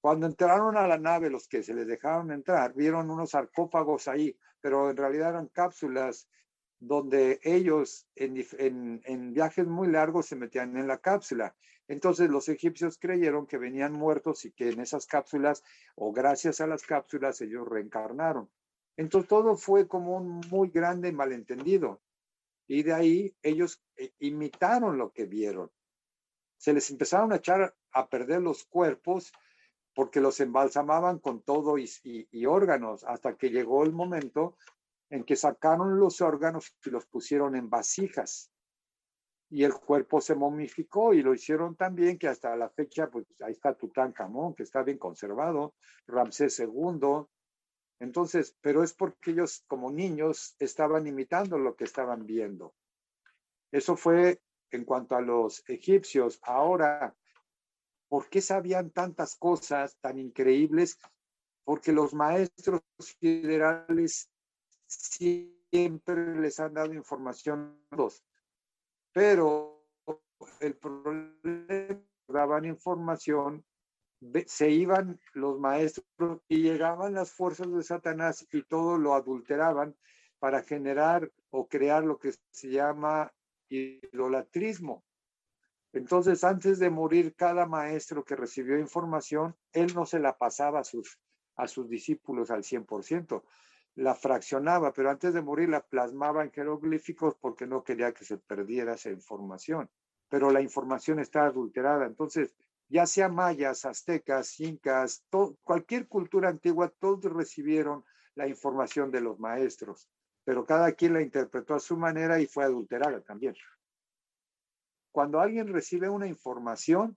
Cuando entraron a la nave, los que se les dejaron entrar, vieron unos sarcófagos ahí, pero en realidad eran cápsulas donde ellos en, en, viajes muy largos se metían en la cápsula. Entonces los egipcios creyeron que venían muertos y que en esas cápsulas o gracias a las cápsulas ellos reencarnaron. Entonces todo fue como un muy grande malentendido. Y de ahí ellos eh, imitaron lo que vieron. Se les empezaron a echar a perder los cuerpos porque los embalsamaban con todo y, órganos, hasta que llegó el momento en que sacaron los órganos y los pusieron en vasijas. Y el cuerpo se momificó y lo hicieron también que hasta la fecha, pues ahí está Tutankamón, que está bien conservado, Ramsés II. Entonces, pero es porque ellos como niños estaban imitando lo que estaban viendo. Eso fue en cuanto a los egipcios. Ahora, ¿por qué sabían tantas cosas tan increíbles? Porque los maestros federales siempre les han dado información pero el problema daban información, se iban los maestros y llegaban las fuerzas de Satanás y todo lo adulteraban para generar o crear lo que se llama idolatrismo. Entonces, antes de morir, cada maestro que recibió información, él no se la pasaba a sus, a sus discípulos al 100%, la fraccionaba, pero antes de morir la plasmaba en jeroglíficos porque no quería que se perdiera esa información. Pero la información está adulterada. Entonces, ya sea mayas, aztecas, incas, cualquier cultura antigua, todos recibieron la información de los maestros, pero cada quien la interpretó a su manera y fue adulterada también. Cuando alguien recibe una información,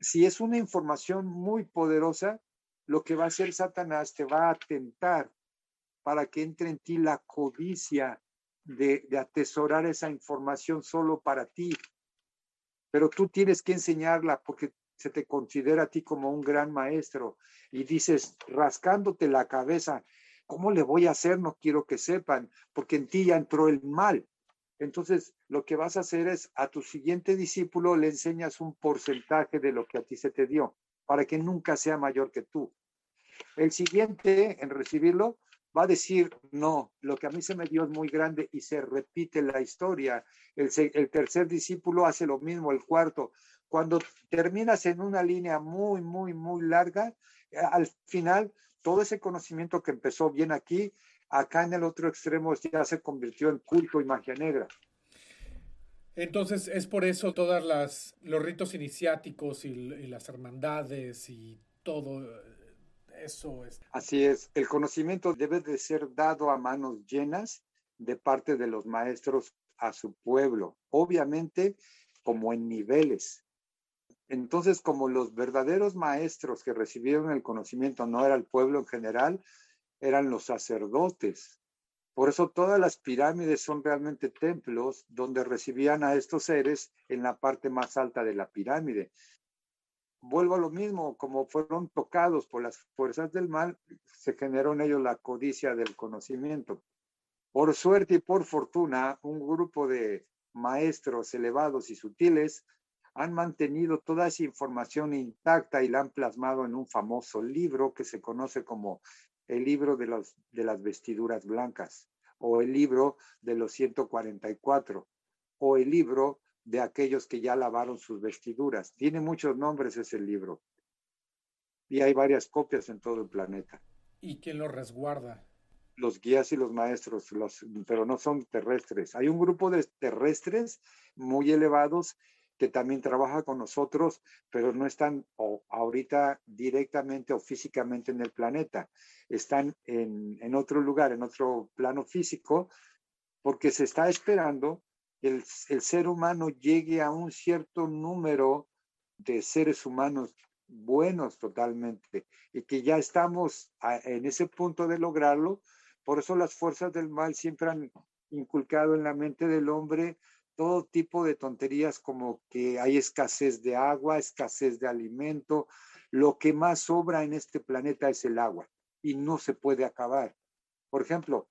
si es una información muy poderosa, lo que va a hacer Satanás te va a tentar para que entre en ti la codicia de, atesorar esa información solo para ti. Pero tú tienes que enseñarla porque se te considera a ti como un gran maestro y dices, rascándote la cabeza, ¿cómo le voy a hacer? No quiero que sepan, porque en ti ya entró el mal. Entonces, lo que vas a hacer es a tu siguiente discípulo le enseñas un porcentaje de lo que a ti se te dio para que nunca sea mayor que tú. El siguiente en recibirlo va a decir, no, lo que a mí se me dio es muy grande y se repite la historia. El, el tercer discípulo hace lo mismo, el cuarto. Cuando terminas en una línea muy, muy, muy larga, eh, al final todo ese conocimiento que empezó bien aquí, acá en el otro extremo ya se convirtió en culto y magia negra. Entonces es por eso todas las los ritos iniciáticos y, las hermandades y todo eso es. Así es, el conocimiento debe de ser dado a manos llenas de parte de los maestros a su pueblo, obviamente como en niveles. Entonces, como los verdaderos maestros que recibieron el conocimiento no era el pueblo en general, eran los sacerdotes, por eso todas las pirámides son realmente templos donde recibían a estos seres en la parte más alta de la pirámide. Vuelvo a lo mismo, como fueron tocados por las fuerzas del mal, se generó en ellos la codicia del conocimiento. Por suerte y por fortuna, un grupo de maestros elevados y sutiles han mantenido toda esa información intacta y la han plasmado en un famoso libro que se conoce como el libro de, los, de las vestiduras blancas, o el libro de los 144, o el libro de aquellos que ya lavaron sus vestiduras. Tiene muchos nombres ese libro. Y hay varias copias en todo el planeta. ¿Y quién lo resguarda? Los guías y los maestros, los, pero no son terrestres. Hay un grupo de terrestres muy elevados que también trabaja con nosotros, pero no están ahorita directamente o físicamente en el planeta. Están en, en otro lugar, en otro plano físico, porque se está esperando el, el ser humano llegue a un cierto número de seres humanos buenos totalmente y que ya estamos en ese punto de lograrlo. Por eso las fuerzas del mal siempre han inculcado en la mente del hombre todo tipo de tonterías como que hay escasez de agua, escasez de alimento. Lo que más sobra en este planeta es el agua y no se puede acabar. Por ejemplo,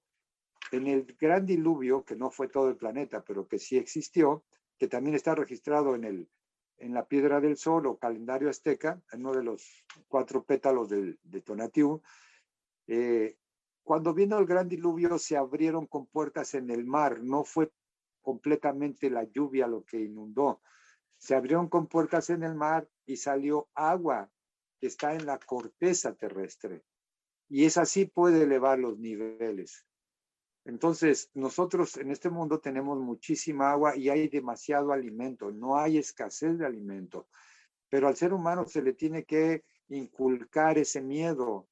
en el gran diluvio, que no fue todo el planeta, pero que sí existió, que también está registrado en, el, en la Piedra del Sol o calendario azteca, en uno de los cuatro pétalos del, de Tonatiuh, eh, cuando vino el gran diluvio se abrieron compuertas en el mar, no fue completamente la lluvia lo que inundó. Se abrieron compuertas en el mar y salió agua que está en la corteza terrestre. Y es así puede elevar los niveles. Entonces, nosotros en este mundo tenemos muchísima agua y hay demasiado alimento, no hay escasez de alimento. pero al ser humano se le tiene que inculcar ese miedo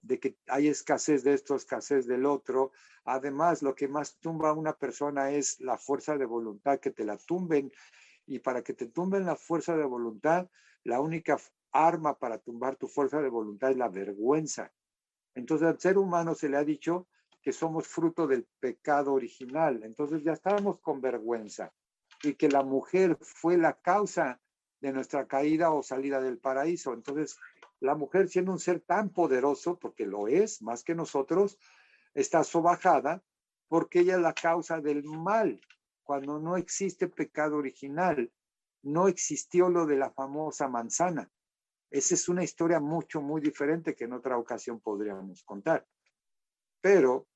de que hay escasez de esto, escasez del otro. Además, lo que más tumba a una persona es la fuerza de voluntad, que te la tumben. Y para que te tumben la fuerza de voluntad, la única arma para tumbar tu fuerza de voluntad es la vergüenza. Entonces al ser humano se le ha dicho que somos fruto del pecado original. Entonces ya estamos con vergüenza y que la mujer fue la causa de nuestra caída o salida del paraíso. Entonces, la mujer siendo un ser tan poderoso, porque lo es más que nosotros, está sobajada porque ella es la causa del mal. Cuando no existe pecado original, no existió lo de la famosa manzana. Esa es una historia mucho, muy diferente que en otra ocasión podríamos contar. Pero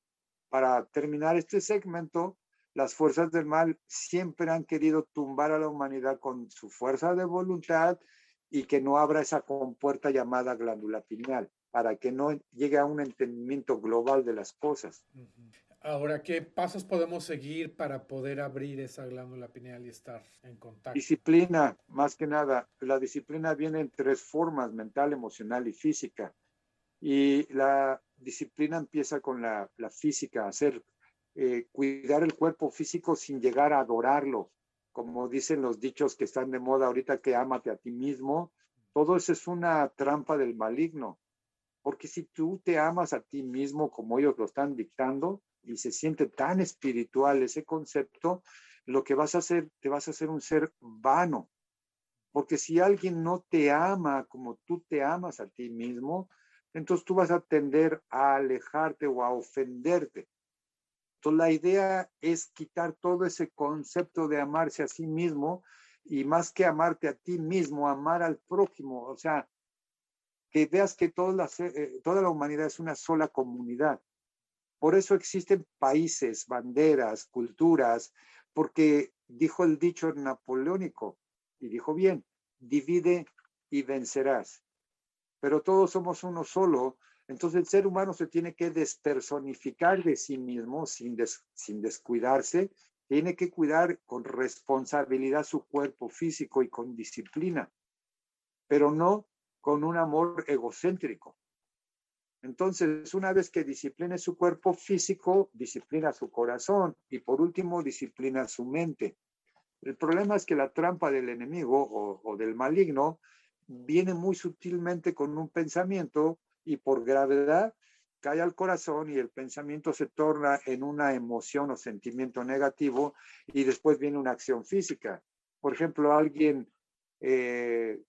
para terminar este segmento, las fuerzas del mal siempre han querido tumbar a la humanidad con su fuerza de voluntad y que no abra esa compuerta llamada glándula pineal, para que no llegue a un entendimiento global de las cosas. Ahora, ¿qué pasos podemos seguir para poder abrir esa glándula pineal y estar en contacto? Disciplina, más que nada. La disciplina viene en tres formas, mental, emocional y física. Y la disciplina empieza con la, física, hacer, eh, cuidar el cuerpo físico sin llegar a adorarlo. Como dicen los dichos que están de moda ahorita, que ámate a ti mismo. Todo eso es una trampa del maligno. Porque si tú te amas a ti mismo como ellos lo están dictando, y se siente tan espiritual ese concepto, lo que vas a hacer, te vas a hacer un ser vano. Porque si alguien no te ama como tú te amas a ti mismo, entonces tú vas a tender a alejarte o a ofenderte. Entonces la idea es quitar todo ese concepto de amarse a sí mismo y más que amarte a ti mismo, amar al prójimo. O sea, que veas que toda la, eh, toda la humanidad es una sola comunidad por eso existen países, banderas, culturas, porque dijo el dicho napoleónico, y dijo bien, divide y vencerás. Pero todos somos uno solo, entonces el ser humano se tiene que despersonificar de sí mismo sin, sin descuidarse, tiene que cuidar con responsabilidad su cuerpo físico y con disciplina, pero no con un amor egocéntrico. Entonces, una vez que discipline su cuerpo físico, disciplina su corazón y por último, disciplina su mente. El problema es que la trampa del enemigo o, del maligno viene muy sutilmente con un pensamiento y por gravedad cae al corazón y el pensamiento se torna en una emoción o sentimiento negativo y después viene una acción física. Por ejemplo, alguien eh,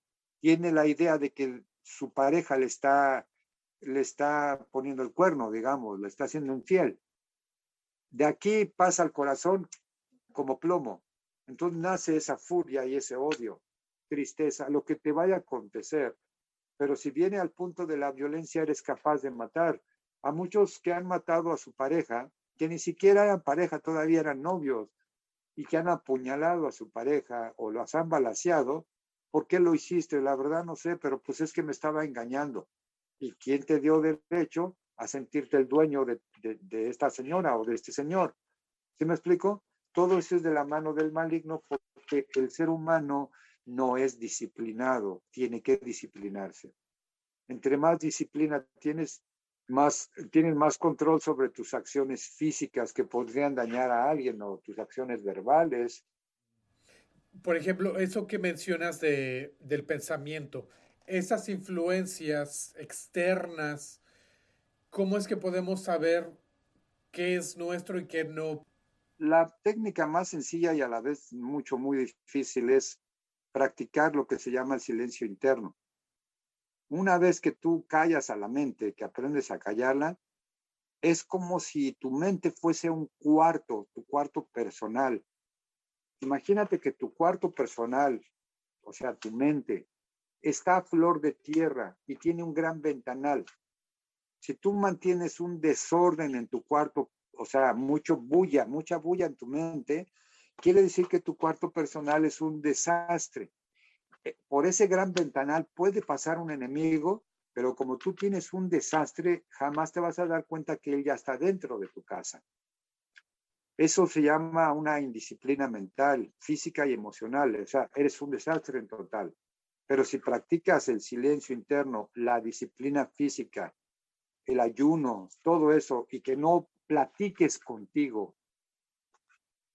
tiene la idea de que su pareja le está le está poniendo el cuerno, digamos, le está haciendo infiel. De aquí pasa al corazón como plomo. Entonces nace esa furia y ese odio, tristeza, lo que te vaya a acontecer. Pero si viene al punto de la violencia, eres capaz de matar. A muchos que han matado a su pareja, que ni siquiera eran pareja, todavía eran novios, y que han apuñalado a su pareja o los han balaseado, ¿por qué lo hiciste? La verdad no sé, pero pues es que me estaba engañando. ¿Y quién te dio derecho a sentirte el dueño de, esta señora o de este señor? ¿Sí me explico? Todo eso es de la mano del maligno porque el ser humano no es disciplinado, tiene que disciplinarse. Entre más disciplina tienes, más, tienes más control sobre tus acciones físicas que podrían dañar a alguien o tus acciones verbales. Por ejemplo, eso que mencionas de, del pensamiento, esas influencias externas, ¿cómo es que podemos saber qué es nuestro y qué no? La técnica más sencilla y a la vez mucho, muy difícil es practicar lo que se llama el silencio interno. Una vez que tú callas a la mente, que aprendes a callarla, es como si tu mente fuese un cuarto, tu cuarto personal. Imagínate que tu cuarto personal, o sea, tu mente, está a flor de tierra y tiene un gran ventanal. Si tú mantienes un desorden en tu cuarto, o sea, mucho bulla, mucha bulla en tu mente, quiere decir que tu cuarto personal es un desastre. Eh, por ese gran ventanal puede pasar un enemigo, pero como tú tienes un desastre, jamás te vas a dar cuenta que él ya está dentro de tu casa. Eso se llama una indisciplina mental, física y emocional. O sea, eres un desastre en total. Pero si practicas el silencio interno, la disciplina física, el ayuno, todo eso, y que no platiques contigo,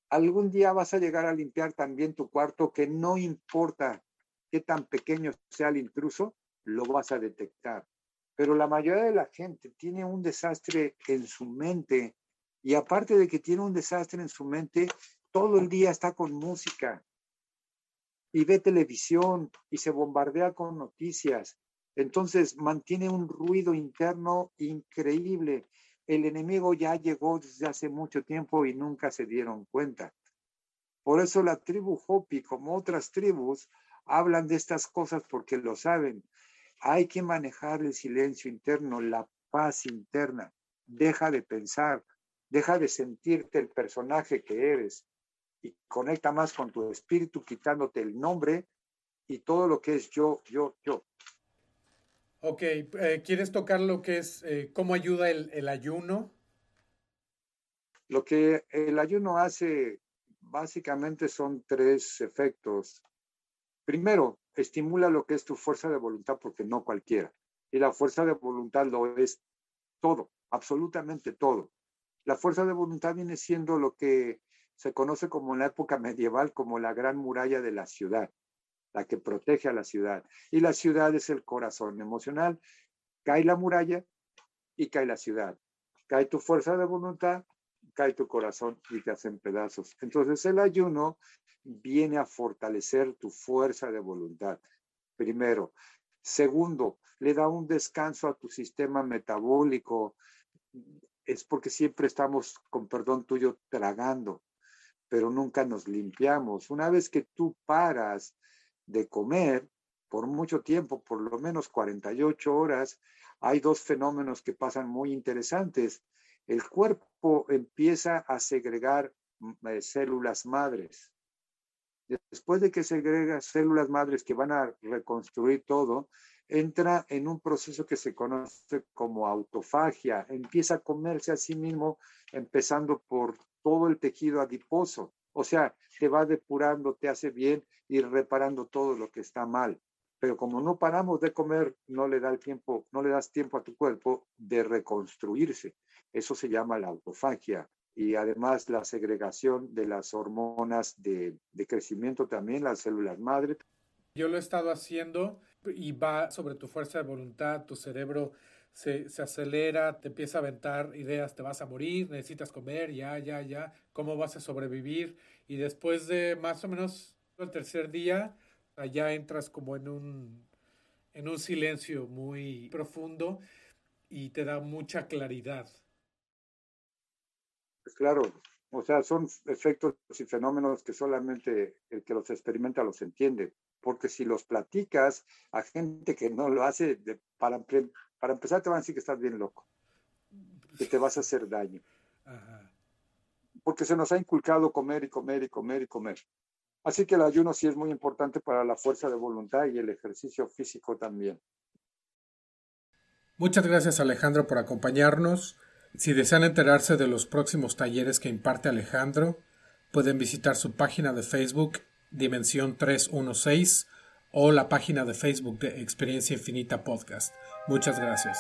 algún día vas a llegar a limpiar también tu cuarto, que no importa qué tan pequeño sea el intruso, lo vas a detectar. Pero la mayoría de la gente tiene un desastre en su mente y aparte de que tiene un desastre en su mente, todo el día está con música y ve televisión y se bombardea con noticias. Entonces mantiene un ruido interno increíble. El enemigo ya llegó desde hace mucho tiempo y nunca se dieron cuenta. Por eso la tribu Hopi, como otras tribus, hablan de estas cosas porque lo saben. Hay que manejar el silencio interno, la paz interna. Deja de pensar, deja de sentirte el personaje que eres y conecta más con tu espíritu, quitándote el nombre y todo lo que es yo, yo, yo. Ok, eh, ¿quieres tocar lo que es eh, cómo ayuda el, el ayuno? Lo que el ayuno hace básicamente son tres efectos. Primero, estimula lo que es tu fuerza de voluntad porque no cualquiera. Y la fuerza de voluntad lo es todo, absolutamente todo. La fuerza de voluntad viene siendo lo que se conoce como en la época medieval como la gran muralla de la ciudad, la que protege a la ciudad. Y la ciudad es el corazón emocional. Cae la muralla y cae la ciudad. Cae tu fuerza de voluntad, cae tu corazón y te hacen pedazos. Entonces el ayuno viene a fortalecer tu fuerza de voluntad. Primero. Segundo, le da un descanso a tu sistema metabólico. Es porque siempre estamos, con perdón tuyo, tragando pero nunca nos limpiamos. Una vez que tú paras de comer por mucho tiempo, por lo menos 48 horas, hay dos fenómenos que pasan muy interesantes. El cuerpo empieza a segregar mm, eh, células madres. Después de que segrega células madres que van a reconstruir todo, entra en un proceso que se conoce como autofagia. Empieza a comerse a sí mismo, empezando por todo el tejido adiposo. O sea, te va depurando, te hace bien y reparando todo lo que está mal. Pero como no paramos de comer, no le da el tiempo, no le das tiempo a tu cuerpo de reconstruirse. Eso se llama la autofagia. Y además la segregación de las hormonas de, de crecimiento también, las células madre. Yo lo he estado haciendo y va sobre tu fuerza de voluntad, tu cerebro se, acelera, te empieza a aventar ideas, te vas a morir, necesitas comer, ya, ya, ya, cómo vas a sobrevivir. Y después de más o menos el tercer día, allá entras como en un, en un silencio muy profundo y te da mucha claridad. Pues claro, o sea, son efectos y fenómenos que solamente el que los experimenta los entiende, porque si los platicas a gente que no lo hace, de, para, para empezar, te van a decir que estás bien loco, que te vas a hacer daño. Porque se nos ha inculcado comer y comer y comer y comer. Así que el ayuno sí es muy importante para la fuerza de voluntad y el ejercicio físico también. Muchas gracias Alejandro por acompañarnos. Si desean enterarse de los próximos talleres que imparte Alejandro, pueden visitar su página de Facebook Dimensión 316 o la página de Facebook de Experiencia Infinita Podcast. Muchas gracias.